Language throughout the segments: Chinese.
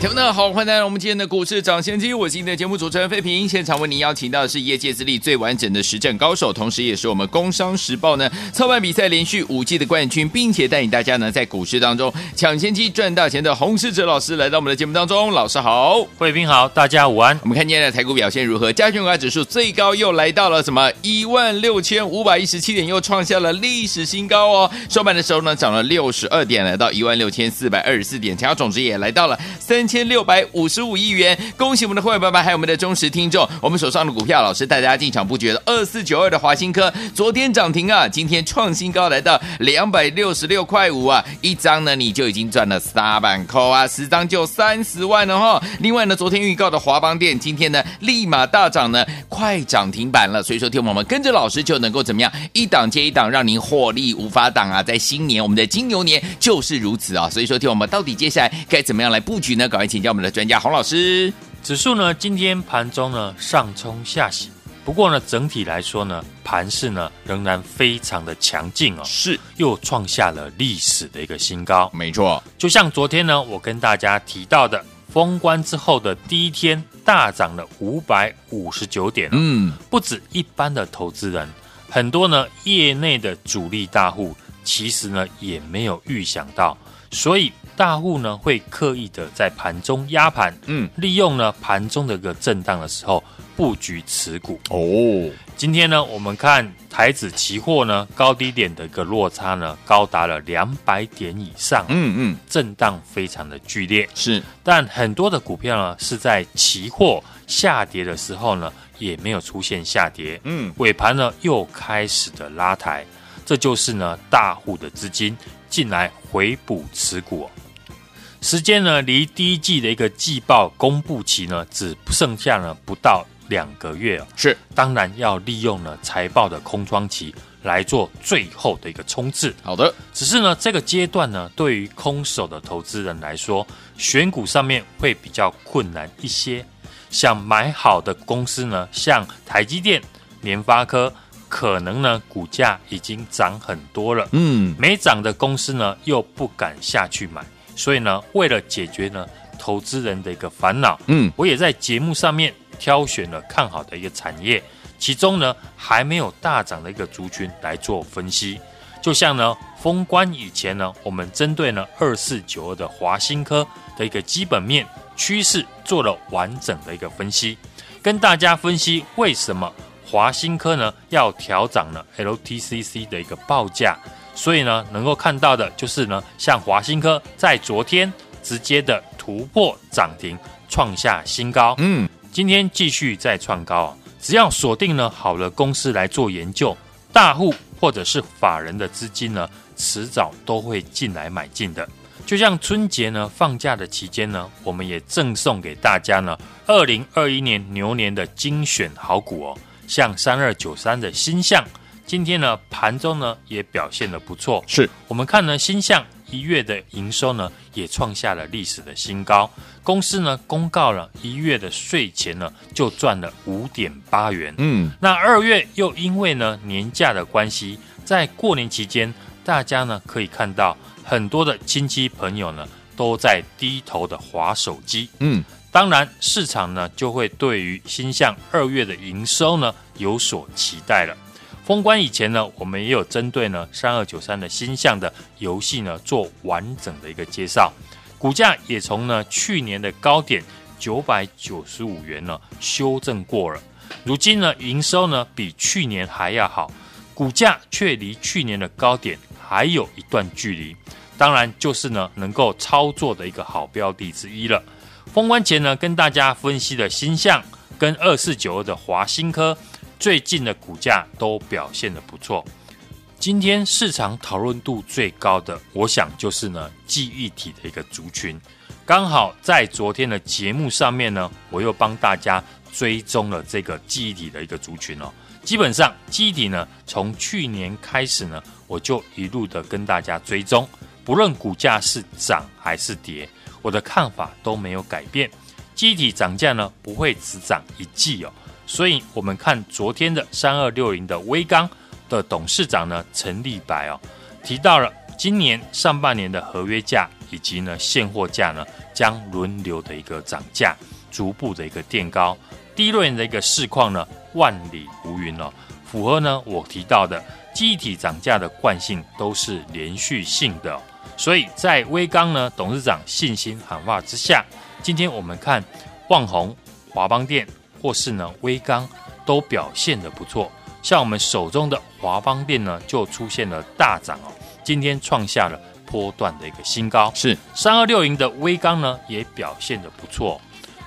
听众们好，欢迎来到我们今天的股市涨先机。我是今天的节目主持人费平，现场为您邀请到的是业界资历最完整的实战高手，同时也是我们工商时报呢操盘比赛连续五季的冠军，并且带领大家呢在股市当中抢先机赚大钱的洪世哲老师来到我们的节目当中。老师好，费平好，大家午安。我们看今天的台股表现如何？加权股价指数最高又来到了什么一万六千五百一十七点，又创下了历史新高哦。收盘的时候呢涨了六十二点，来到一万六千四百二十四点，成交总值也来到了三。千六百五十五亿元，恭喜我们的会员爸爸，还有我们的忠实听众。我们手上的股票，老师带大家进场布局的二四九二的华新科，昨天涨停啊，今天创新高，来到两百六十六块五啊，一张呢你就已经赚了三万块啊，十张就三十万了哈。另外呢，昨天预告的华邦电，今天呢立马大涨呢，快涨停板了。所以说，听我们跟着老师就能够怎么样，一档接一档，让您获利无法挡啊。在新年，我们的金牛年就是如此啊。所以说，听我们到底接下来该怎么样来布局呢？来请教我们的专家洪老师。指数呢，今天盘中呢上冲下洗，不过呢，整体来说呢，盘势呢仍然非常的强劲哦，是又创下了历史的一个新高。没错，就像昨天呢，我跟大家提到的，封关之后的第一天大涨了五百五十九点，嗯，不止一般的投资人，很多呢业内的主力大户，其实呢也没有预想到，所以。大户呢会刻意的在盘中压盘，嗯，利用呢盘中的一个震荡的时候布局持股哦。今天呢，我们看台指期货呢高低点的一个落差呢高达了两百点以上，嗯嗯，震荡非常的剧烈。是，但很多的股票呢是在期货下跌的时候呢也没有出现下跌，嗯，尾盘呢又开始的拉抬，这就是呢大户的资金进来回补持股。时间呢，离第一季的一个季报公布期呢，只剩下呢不到两个月哦。是，当然要利用呢财报的空窗期来做最后的一个冲刺。好的，只是呢这个阶段呢，对于空手的投资人来说，选股上面会比较困难一些。想买好的公司呢，像台积电、联发科，可能呢股价已经涨很多了。嗯，没涨的公司呢，又不敢下去买。所以呢，为了解决呢投资人的一个烦恼，嗯，我也在节目上面挑选了看好的一个产业，其中呢还没有大涨的一个族群来做分析。就像呢封关以前呢，我们针对呢二四九二的华新科的一个基本面趋势做了完整的一个分析，跟大家分析为什么华新科呢要调涨了 LTCC 的一个报价。所以呢，能够看到的就是呢，像华新科在昨天直接的突破涨停，创下新高。嗯，今天继续再创高啊！只要锁定了好的公司来做研究，大户或者是法人的资金呢，迟早都会进来买进的。就像春节呢放假的期间呢，我们也赠送给大家呢，二零二一年牛年的精选好股哦，像三二九三的新象。今天呢，盘中呢也表现的不错。是我们看呢，星象一月的营收呢也创下了历史的新高。公司呢公告了一月的税前呢就赚了五点八元。嗯，那二月又因为呢年假的关系，在过年期间，大家呢可以看到很多的亲戚朋友呢都在低头的划手机。嗯，当然市场呢就会对于星象二月的营收呢有所期待了。封关以前呢，我们也有针对呢三二九三的鈊象的游戏呢做完整的一个介绍，股价也从呢去年的高点九百九十五元呢修正过了，如今呢营收呢比去年还要好，股价却离去年的高点还有一段距离，当然就是呢能够操作的一个好标的之一了。封关前呢跟大家分析的鈊象跟二四九二的华新科。最近的股价都表现得不错。今天市场讨论度最高的，我想就是呢记忆体的一个族群。刚好在昨天的节目上面呢，我又帮大家追踪了这个记忆体的一个族群哦。基本上，记忆体呢，从去年开始呢，我就一路的跟大家追踪，不论股价是涨还是跌，我的看法都没有改变。记忆体涨价呢，不会只涨一季哦。所以，我们看昨天的三二六零的威刚的董事长呢，陈立白哦，提到了今年上半年的合约价以及呢现货价呢，将轮流的一个涨价，逐步的一个垫高。第一轮的一个市况呢，万里无云哦，符合呢我提到的记忆体涨价的惯性都是连续性的，哦，所以在威刚呢董事长信心喊话之下，今天我们看旺宏、华邦电。或是呢，微钢都表现得不错，像我们手中的华邦电呢，就出现了大涨哦，今天创下了波段的一个新高。是三二六零的微刚呢，也表现得不错。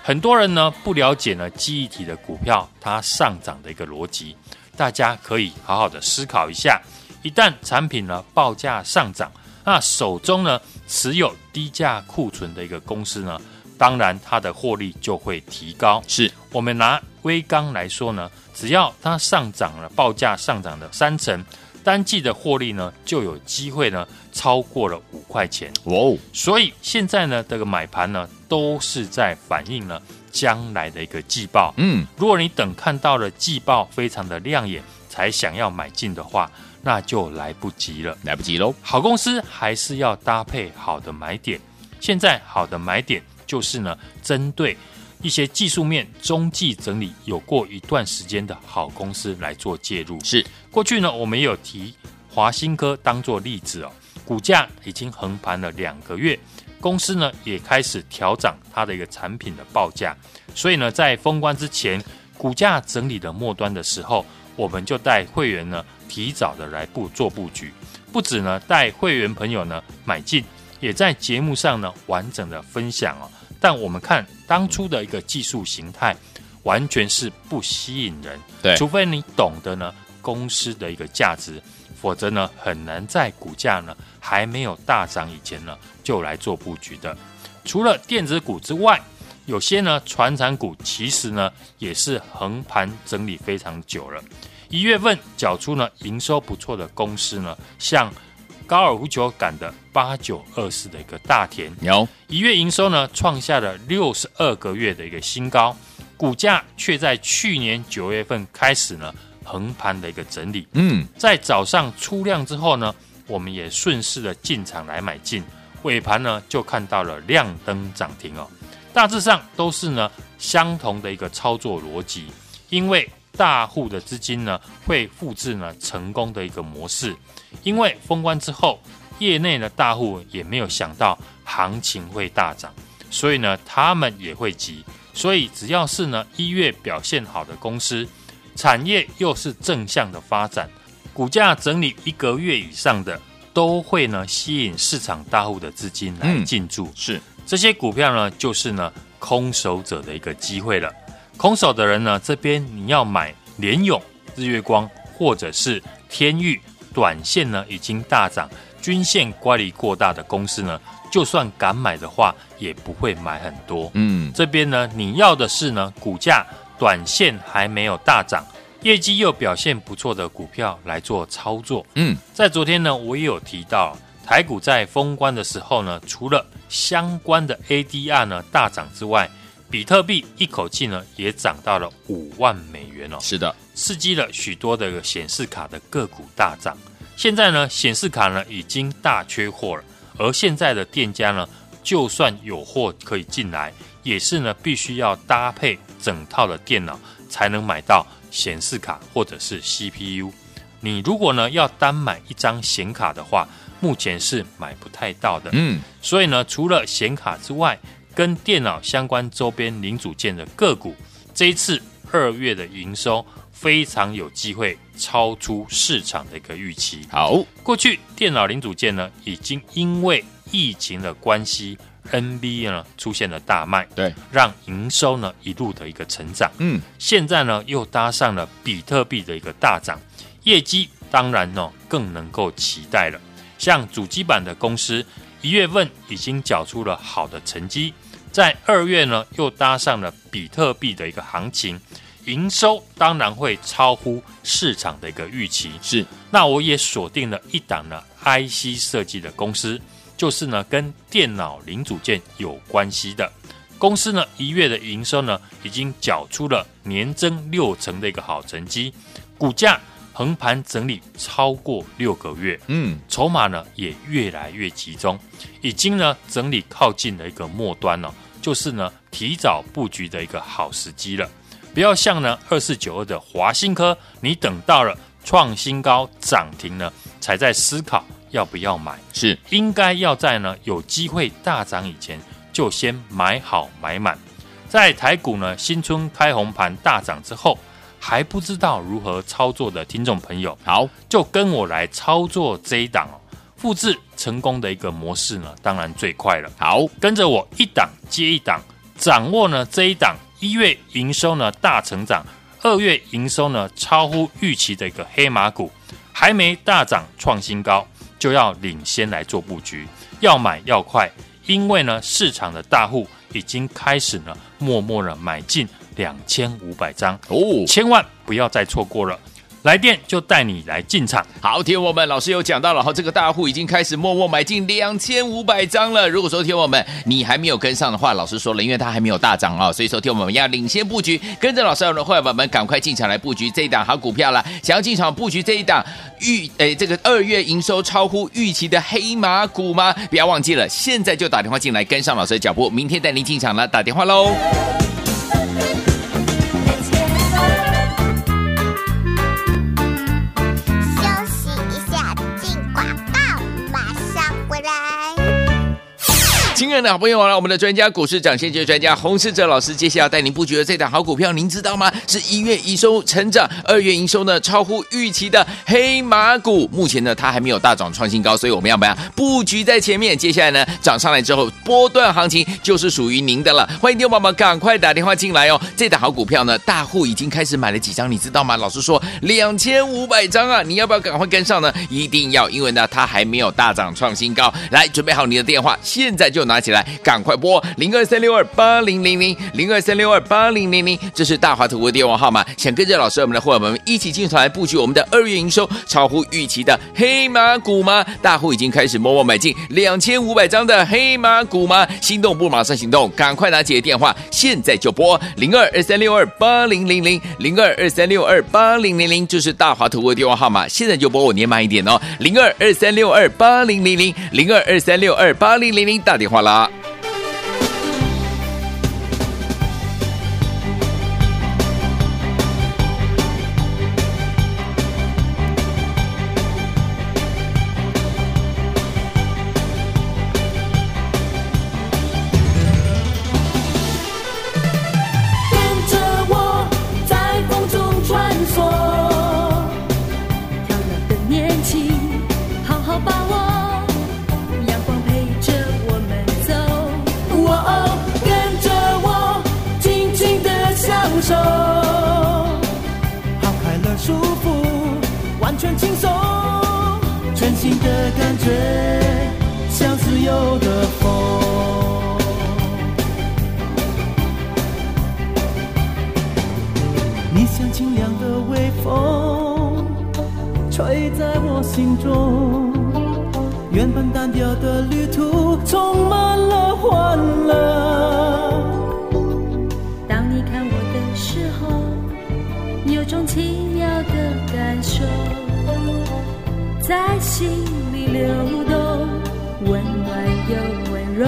很多人呢不了解呢记忆体的股票它上涨的一个逻辑，大家可以好好的思考一下。一旦产品呢报价上涨，那手中呢持有低价库存的一个公司呢，当然，它的获利就会提高。是我们拿微钢来说呢，只要它上涨了，报价上涨了三成，单季的获利呢就有机会呢超过了五块钱。哦，所以现在呢这个买盘呢都是在反映了将来的一个季报。嗯，如果你等看到了季报非常的亮眼才想要买进的话，那就来不及了，来不及喽。好公司还是要搭配好的买点。现在好的买点。就是呢，针对一些技术面中继整理有过一段时间的好公司来做介入。是过去呢，我们也有提华新科当做例子哦，股价已经横盘了两个月，公司呢也开始调整它的一个产品的报价。所以呢，在封关之前，股价整理的末端的时候，我们就带会员呢提早的来布做布局，不止呢带会员朋友呢买进，也在节目上呢完整的分享哦。但我们看当初的一个技术形态，完全是不吸引人。对，除非你懂得呢公司的一个价值，否则呢很难在股价呢还没有大涨以前呢就来做布局的。除了电子股之外，有些呢传产股其实呢也是横盘整理非常久了。一月份缴出呢营收不错的公司呢，像。高尔夫球杆的八九二四的一个大田，有一月营收呢创下了六十二个月的一个新高，股价却在去年九月份开始呢横盘的一个整理。嗯，在早上出量之后呢，我们也顺势的进场来买进，尾盘呢就看到了亮灯涨停哦。大致上都是呢相同的一个操作逻辑，因为大户的资金呢会复制呢成功的一个模式。因为封关之后，业内的大户也没有想到行情会大涨，所以呢，他们也会急。所以只要是呢一月表现好的公司，产业又是正向的发展，股价整理一个月以上的，都会呢吸引市场大户的资金来进驻。嗯、是这些股票呢，就是呢空手者的一个机会了。空手的人呢，这边你要买联勇、日月光或者是天钰。短线呢已经大涨，均线乖离过大的公司呢，就算敢买的话，也不会买很多。嗯，这边呢，你要的是呢，股价短线还没有大涨，业绩又表现不错的股票来做操作。嗯，在昨天呢，我也有提到，台股在封关的时候呢，除了相关的 ADR 呢大涨之外，比特币一口气呢也涨到了五万美元哦。是的。刺激了许多的显示卡的个股大涨。现在呢，显示卡呢已经大缺货了。而现在的店家呢，就算有货可以进来，也是呢必须要搭配整套的电脑才能买到显示卡或者是 CPU。你如果呢要单买一张显卡的话，目前是买不太到的。嗯，所以呢，除了显卡之外，跟电脑相关周边零组件的个股，这一次二月的营收。非常有机会超出市场的一个预期。好，过去电脑零组件呢，已经因为疫情的关系，NB 呢出现了大卖，对，让营收呢一路的一个成长。嗯，现在呢又搭上了比特币的一个大涨，业绩当然呢更能够期待了。像主机板的公司，一月份已经缴出了好的成绩，在二月呢又搭上了比特币的一个行情。营收当然会超乎市场的一个预期。是，那我也锁定了一档呢 IC 设计的公司，就是呢跟电脑零组件有关系的公司呢，一月的营收呢已经缴出了年增六成的一个好成绩，股价横盘整理超过六个月，嗯，筹码呢也越来越集中，已经呢整理靠近了一个末端了，就是呢提早布局的一个好时机了。不要像呢二四九二的华新科，你等到了创新高涨停呢，才在思考要不要买。是应该要在呢有机会大涨以前就先买好买满。在台股呢新春开红盘大涨之后，还不知道如何操作的听众朋友，好，就跟我来操作这一档哦，复制成功的一个模式呢，当然最快了。好，跟着我一档接一档，掌握呢这一档。一月营收呢大成长，二月营收呢超乎预期的一个黑马股，还没大涨创新高，就要领先来做布局，要买要快，因为呢市场的大户已经开始呢默默的买进两千五百张哦，千万不要再错过了。来电就带你来进场。好，听我们老师有讲到了哈，这个大户已经开始默默买进两千五百张了。如果说听我们你还没有跟上的话，老师说了，因为它还没有大涨啊，所以说听我们要领先布局，跟着老师的会员们赶快进场来布局这一档好股票了。想要进场布局这一档预诶这个二月营收超乎预期的黑马股吗？不要忘记了，现在就打电话进来跟上老师的脚步，明天带您进场了，打电话喽。亲爱的好朋友啊，我们的专家股市长先机专家洪世哲老师，接下来要带您布局的这档好股票，您知道吗？是一月营收成长，二月营收呢超乎预期的黑马股。目前呢，它还没有大涨创新高，所以我们要不要布局在前面？接下来呢，涨上来之后，波段行情就是属于您的了。欢迎听众宝宝赶快打电话进来哦！这档好股票呢，大户已经开始买了几张，你知道吗？老师说两千五百张啊，你要不要赶快跟上呢？一定要，因为呢，它还没有大涨创新高。来，准备好你的电话，现在就拿。起来，赶快拨零二三六二八零零零零二三六二八零零零，这是大华图的电话号码。想跟着老师我们的伙伴们一起进团来布局我们的二月营收超乎预期的黑马股吗？大户已经开始默默买进两千五百张的黑马股吗？心动不马上行动，赶快拿起电话，现在就拨零二二三六二八零零零零二二三六二八零零零，这是大华图的电话号码。现在就拨我年慢一点哦，零二二三六二八零零零零二二三六二八零零零，打电话啦的感觉像自由的风。你像清凉的微风吹在我心中原本单调的旅途充满了欢乐。在心里流动，温暖又温柔。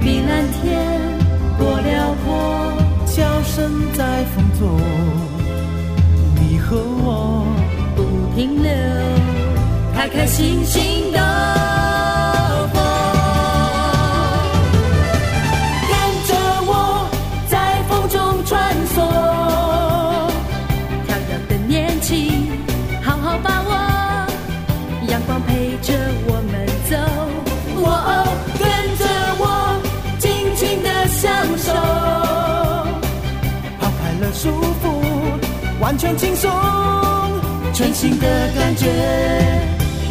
碧蓝天多辽阔，笑声在风中，你和我不。停留，开开心心的。全轻松，全新的感觉，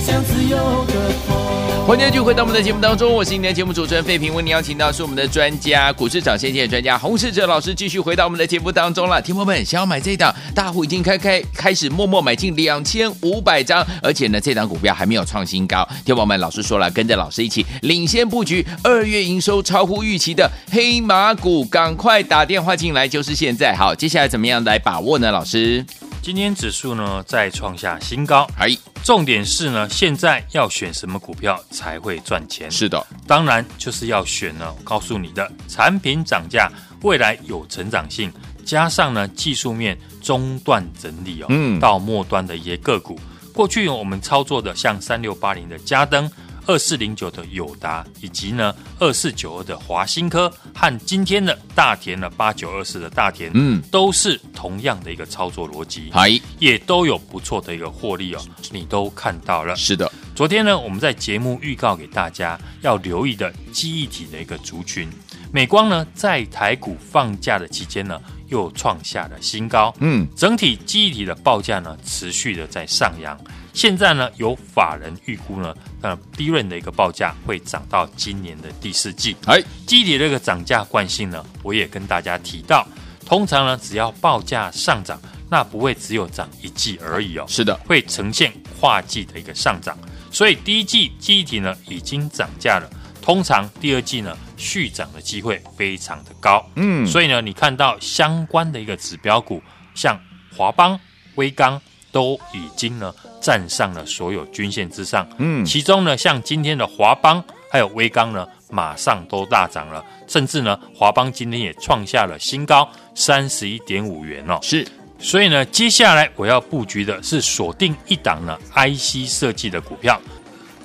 像自由的风。欢迎继续回到我们的节目当中，我是今天的节目主持人费平，为您邀请到是我们的专家股市涨先见的专家洪世哲老师，继续回到我们的节目当中了。听众们想要买这档，大户已经开开开始默默买进两千五百张，而且呢，这档股票还没有创新高。听众们，老师说了，跟着老师一起领先布局，二月营收超乎预期的黑马股，赶快打电话进来，就是现在。好，接下来怎么样来把握呢？老师？今天指数呢再创下新高，哎，重点是呢，现在要选什么股票才会赚钱？是的，当然就是要选呢，我告诉你的产品涨价，未来有成长性，加上呢技术面中段整理哦，嗯，到末端的一些个股，过去我们操作的像三六八零的嘉登。二四零九的友达，以及呢二四九二的华新科和今天的大田呢八九二四的大田，嗯，都是同样的一个操作逻辑，嗨，也都有不错的一个获利哦，你都看到了。是的，昨天呢我们在节目预告给大家要留意的记忆体的一个族群，美光呢在台股放假的期间呢又创下了新高，嗯，整体记忆体的报价呢持续的在上扬。现在呢，有法人预估呢，呃，DRAM 的一个报价会涨到今年的第四季。哎，记忆体这个涨价惯性呢，我也跟大家提到，通常呢，只要报价上涨，那不会只有涨一季而已哦。是的，会呈现跨季的一个上涨。所以第一季记忆体呢已经涨价了，通常第二季呢续涨的机会非常的高。嗯，所以呢，你看到相关的一个指标股，像华邦、威刚。都已经呢站上了所有均线之上，嗯，其中呢像今天的华邦还有威刚呢，马上都大涨了，甚至呢华邦今天也创下了新高三十一点五元哦，是，所以呢接下来我要布局的是锁定一档呢 IC 设计的股票，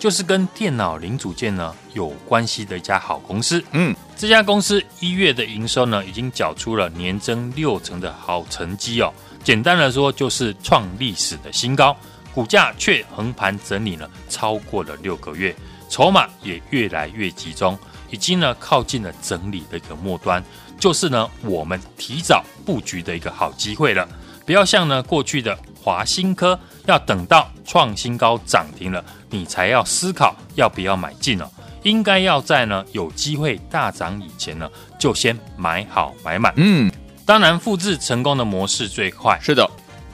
就是跟电脑零组件呢有关系的一家好公司，嗯，这家公司一月的营收呢已经缴出了年增六成的好成绩哦。简单来说，就是创历史的新高，股价却横盘整理了超过了六个月，筹码也越来越集中，已经呢靠近了整理的一个末端，就是呢我们提早布局的一个好机会了。不要像呢过去的华新科，要等到创新高涨停了，你才要思考要不要买进哦。应该要在呢有机会大涨以前呢，就先买好买满。嗯。当然，复制成功的模式最快。是的，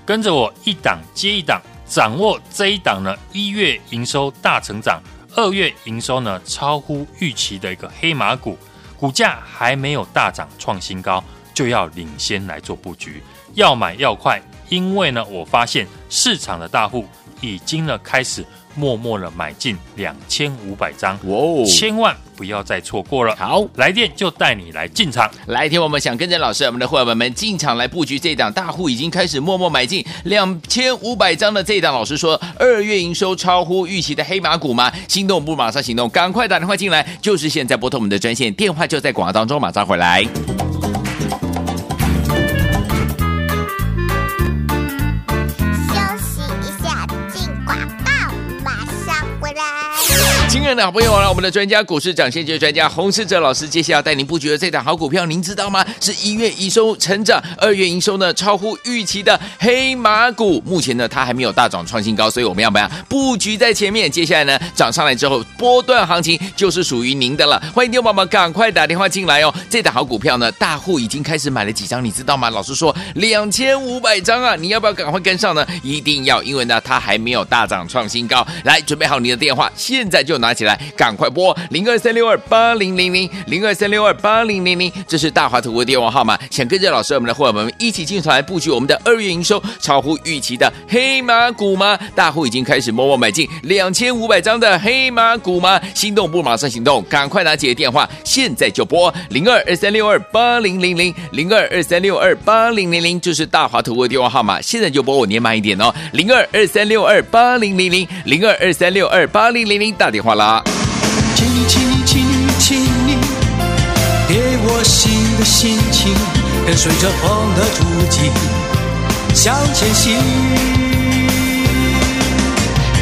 跟着我一档接一档，掌握这一档呢，一月营收大成长，二月营收呢超乎预期的一个黑马股，股价还没有大涨创新高，就要领先来做布局，要买要快，因为呢，我发现市场的大户已经呢开始。默默的买进两千五百张，哦，千万不要再错过了。好，来电就带你来进场。来听我们想跟着老师，我们的伙伴们进场来布局这档，大户已经开始默默买进两千五百张的这档。老师说，二月营收超乎预期的黑马股吗？心动不马上行动，赶快打电话进来，就是现在拨通我们的专线，电话就在广告当中，马上回来。亲爱的好朋友，来我们的专家股市长先机专家洪世哲老师，接下来带您布局的这档好股票，您知道吗？是一月营收成长，二月营收呢超乎预期的黑马股。目前呢，它还没有大涨创新高，所以我们要不要布局在前面？接下来呢，涨上来之后，波段行情就是属于您的了。欢迎听众宝宝赶快打电话进来哦！这档好股票呢，大户已经开始买了几张，你知道吗？老师说两千五百张啊，你要不要赶快跟上呢？一定要，因为呢，它还没有大涨创新高。来，准备好你的电话，现在就拿。起来，赶快拨零二三六二八零零零零二三六二八零零零，这是大华图的电话号码。想跟着老师，我们的伙伴们一起进场来布局我们的二月营收超乎预期的黑马股吗？大户已经开始默默买进两千五百张的黑马股吗？心动不马上行动，赶快拿起电话，现在就拨零二二三六二八零零零零二二三六二八零零零，这是大华图的电话号码。现在就拨，我念慢一点哦，零二二三六二八零零零零二二三六二八零零零，打电话啦。请你，请你，请你，请你，给我新的心情，跟随着风的足迹向前行。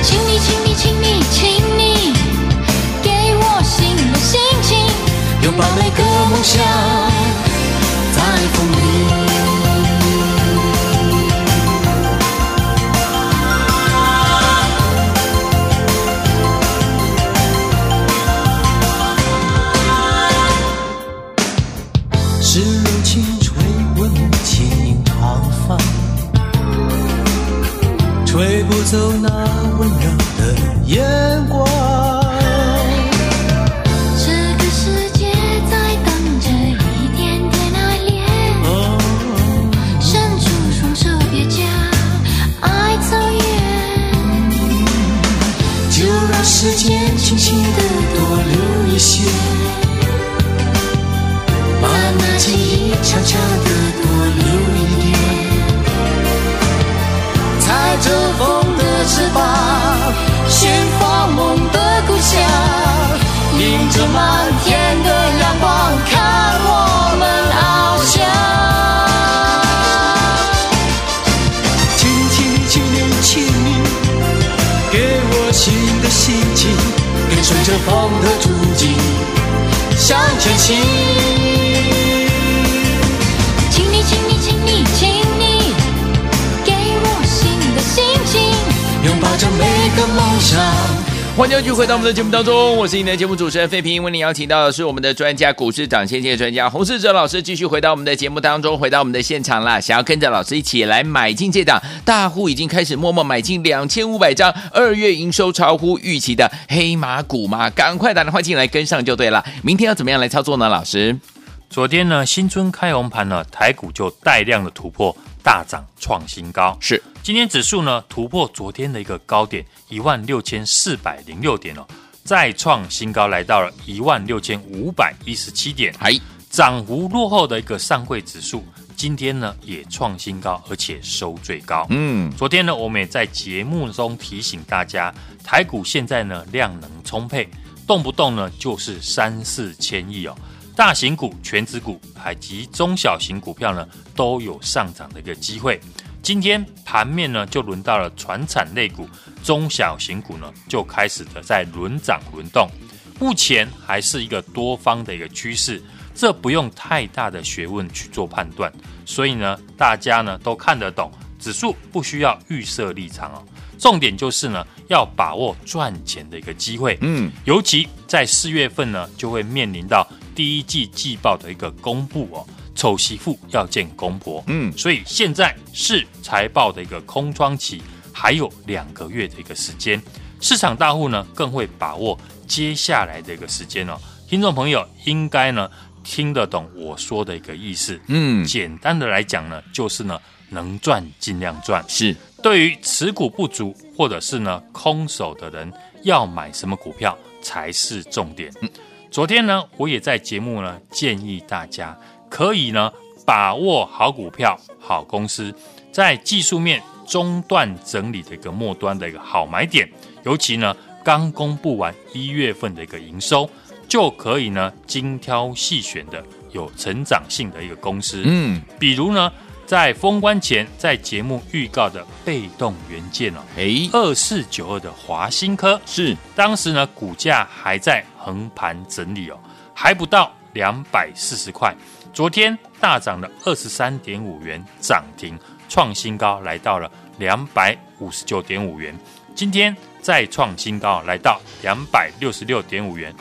请你，请你，请你，请你，给我新的心情，拥抱每个梦想，走那新的心情，跟随着风的足迹向前行。欢迎继续回到我们的节目当中，我是你的节目主持人费平。为您邀请到的是我们的专家股市涨先机专家洪世哲老师，继续回到我们的节目当中，回到我们的现场啦。想要跟着老师一起来买进这档大户已经开始默默买进两千五百张，二月营收超乎预期的黑马股吗？赶快打电话进来跟上就对了。明天要怎么样来操作呢？老师，昨天呢，新春开红盘呢，台股就带量的突破。大涨创新高，是。今天指数呢突破昨天的一个高点一万六千四百零六点哦，再创新高来到了一万六千五百一十七点，还涨幅落后的一个上柜指数今天呢也创新高，而且收最高。嗯，昨天呢我们也在节目中提醒大家，台股现在呢量能充沛，动不动呢就是三四千亿哦。大型股、全指股，以及中小型股票呢，都有上涨的一个机会。今天盘面呢，就轮到了船产类股、中小型股呢，就开始的在轮涨轮动。目前还是一个多方的一个趋势，这不用太大的学问去做判断。所以呢，大家呢都看得懂，指数不需要预设立场哦。重点就是呢，要把握赚钱的一个机会。嗯，尤其在四月份呢，就会面临到。第一季季报的一个公布哦，丑媳妇要见公婆，嗯，所以现在是财报的一个空窗期，还有两个月的一个时间，市场大户呢更会把握接下来的一个时间哦。听众朋友应该呢听得懂我说的一个意思，嗯，简单的来讲呢，就是呢能赚尽量赚，是对于持股不足或者是呢空手的人，要买什么股票才是重点。嗯昨天呢，我也在节目呢建议大家可以呢把握好股票、好公司，在技术面中段整理的一个末端的一个好买点，尤其呢刚公布完一月份的一个营收，就可以呢精挑细选的有成长性的一个公司，嗯，比如呢。在封关前，在节目预告的被动元件哦，哎，二四九二的华新科。是。当时呢股价还在横盘整理哦，还不到两百四十块，昨天大涨了二十三点五元，涨停创新高，来到了两百五十九点五元，今天再创新高，来到两百六十六点五元，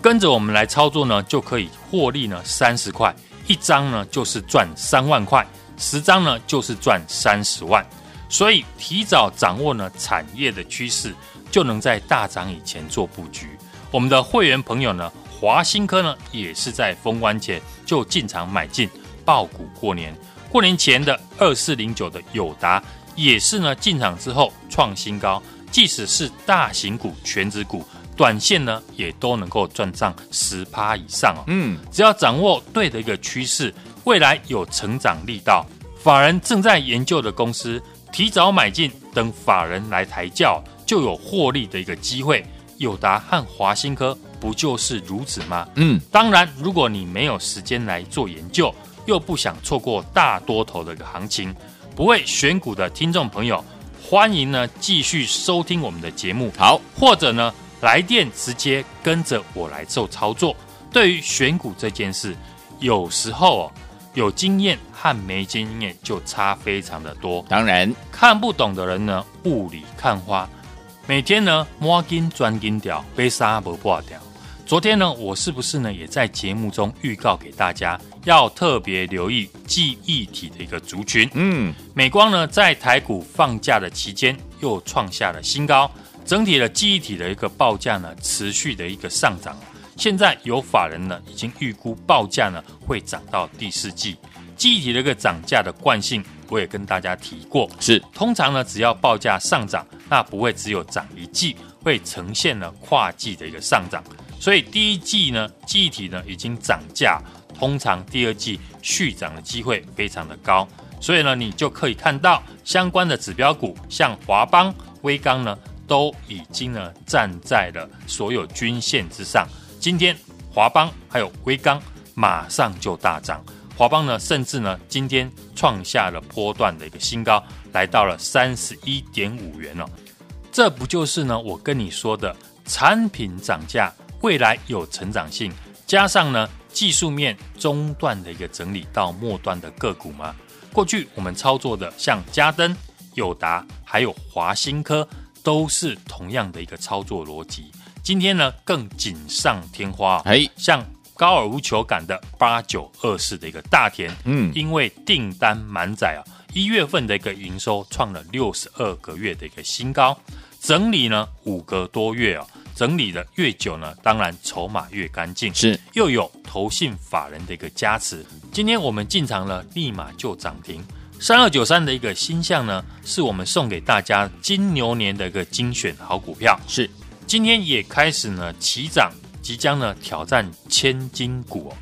跟着我们来操作呢，就可以获利呢三十块一张呢，就是赚三万块。十张呢，就是赚三十万，所以提早掌握呢产业的趋势，就能在大涨以前做布局。我们的会员朋友呢，华新科呢，也是在封关前就进场买进爆股过年。过年前的二四零九的友达，也是呢进场之后创新高。即使是大型股、全指股，短线呢也都能够赚上十趴以上哦。嗯，只要掌握对的一个趋势。未来有成长力道，法人正在研究的公司，提早买进，等法人来抬轿，就有获利的一个机会。友达和华新科不就是如此吗？嗯，当然，如果你没有时间来做研究，又不想错过大多头的一个行情，不会选股的听众朋友，欢迎呢继续收听我们的节目。好，或者呢来电直接跟着我来做操作。对于选股这件事，有时候哦。有经验和没经验就差非常的多。当然，看不懂的人呢，雾里看花。每天呢，摸金钻金条，被杀不挂掉。昨天呢，我是不是呢，也在节目中预告给大家，要特别留意记忆体的一个族群。嗯，美光呢，在台股放假的期间又创下了新高，整体的记忆体的一个报价呢，持续的一个上涨。现在有法人呢，已经预估报价呢会涨到第四季。记忆体的一个涨价的惯性，我也跟大家提过，是通常呢，只要报价上涨，那不会只有涨一季，会呈现呢跨季的一个上涨。所以第一季呢，记忆体呢已经涨价。通常第二季续涨的机会非常的高，所以呢，你就可以看到相关的指标股，像华邦、威刚呢，都已经呢站在了所有均线之上。今天华邦还有威刚马上就大涨，华邦呢甚至呢今天创下了波段的一个新高，来到了三十一点五元哦。这不就是呢我跟你说的产品涨价，未来有成长性，加上呢。技术面中段的一个整理到末端的个股吗？过去我们操作的像嘉登、友达还有华新科，都是同样的一个操作逻辑。今天呢更锦上添花，哎，像高尔夫球杆的八九二四的一个大田，嗯，因为订单满载啊，一月份的一个营收创了六十二个月的一个新高，整理呢五个多月啊。整理的越久呢，当然筹码越干净，是又有投信法人的一个加持。今天我们进场了，立马就涨停。三二九三的一个新项呢，是我们送给大家金牛年的一个精选好股票。是今天也开始呢起涨，即将呢挑战千金股哦。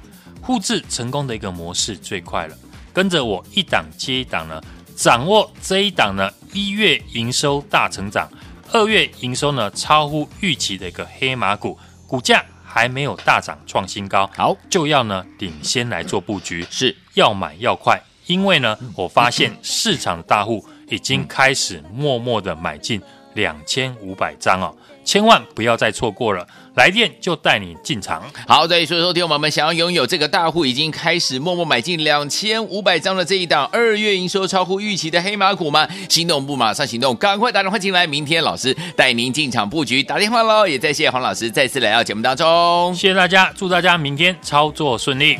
复制成功的一个模式最快了，跟着我一档接一档呢，掌握这一档呢一月营收大成长。二月营收呢超乎预期的一个黑马股，股价还没有大涨创新高，好就要呢领先来做布局，是要买要快，因为呢我发现 市场的大户已经开始默默的买进两千五百张哦。千万不要再错过了，来电就带你进场。好，再说说，听我们想要拥有这个大户已经开始默默买进两千五百张的这一档二月营收超乎预期的黑马股吗？心动不马上行动，赶快打电话进来，明天老师带您进场布局。打电话喽，也再谢谢黄老师再次来到节目当中，谢谢大家，祝大家明天操作顺利。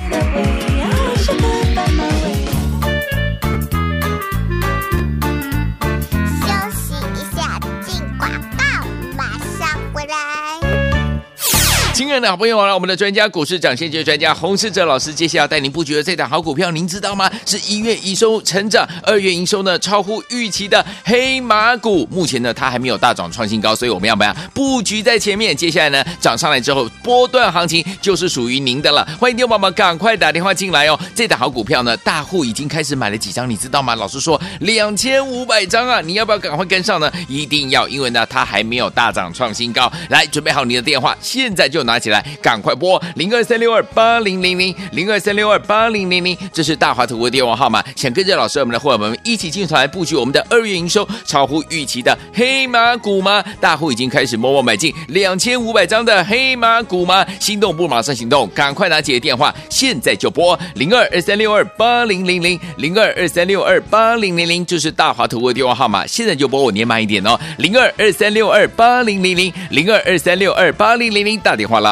亲爱的好朋友，来我们的专家股市长先机专家洪世哲老师，接下来要带您布局的这档好股票，您知道吗？是一月营收成长，二月营收呢超乎预期的黑马股。目前呢，它还没有大涨创新高，所以我们要不要布局在前面？接下来呢，涨上来之后，波段行情就是属于您的了。欢迎听众宝宝赶快打电话进来哦！这档好股。票呢，大户已经开始买了几张，你知道吗？老师说两千五百张啊，你要不要赶快跟上呢？一定要，因为呢，它还没有大涨创新高。来，准备好你的电话，现在就拿。起来，赶快拨零二三六二八零零零零二三六二八零零零，这是大华图的电话号码。想跟着老师我们的伙伴们一起进团布局我们的二月营收超乎预期的黑马股吗？大户已经开始默默买进两千五百张的黑马股吗？心动不马上行动，赶快拿起电话，现在就拨零二二三六二八零零零零二二三六二八零零零，这是大华图的电话号码。现在就拨，我念慢一点哦，零二二三六二八零零零零二二三六二八零零零，打电话啦。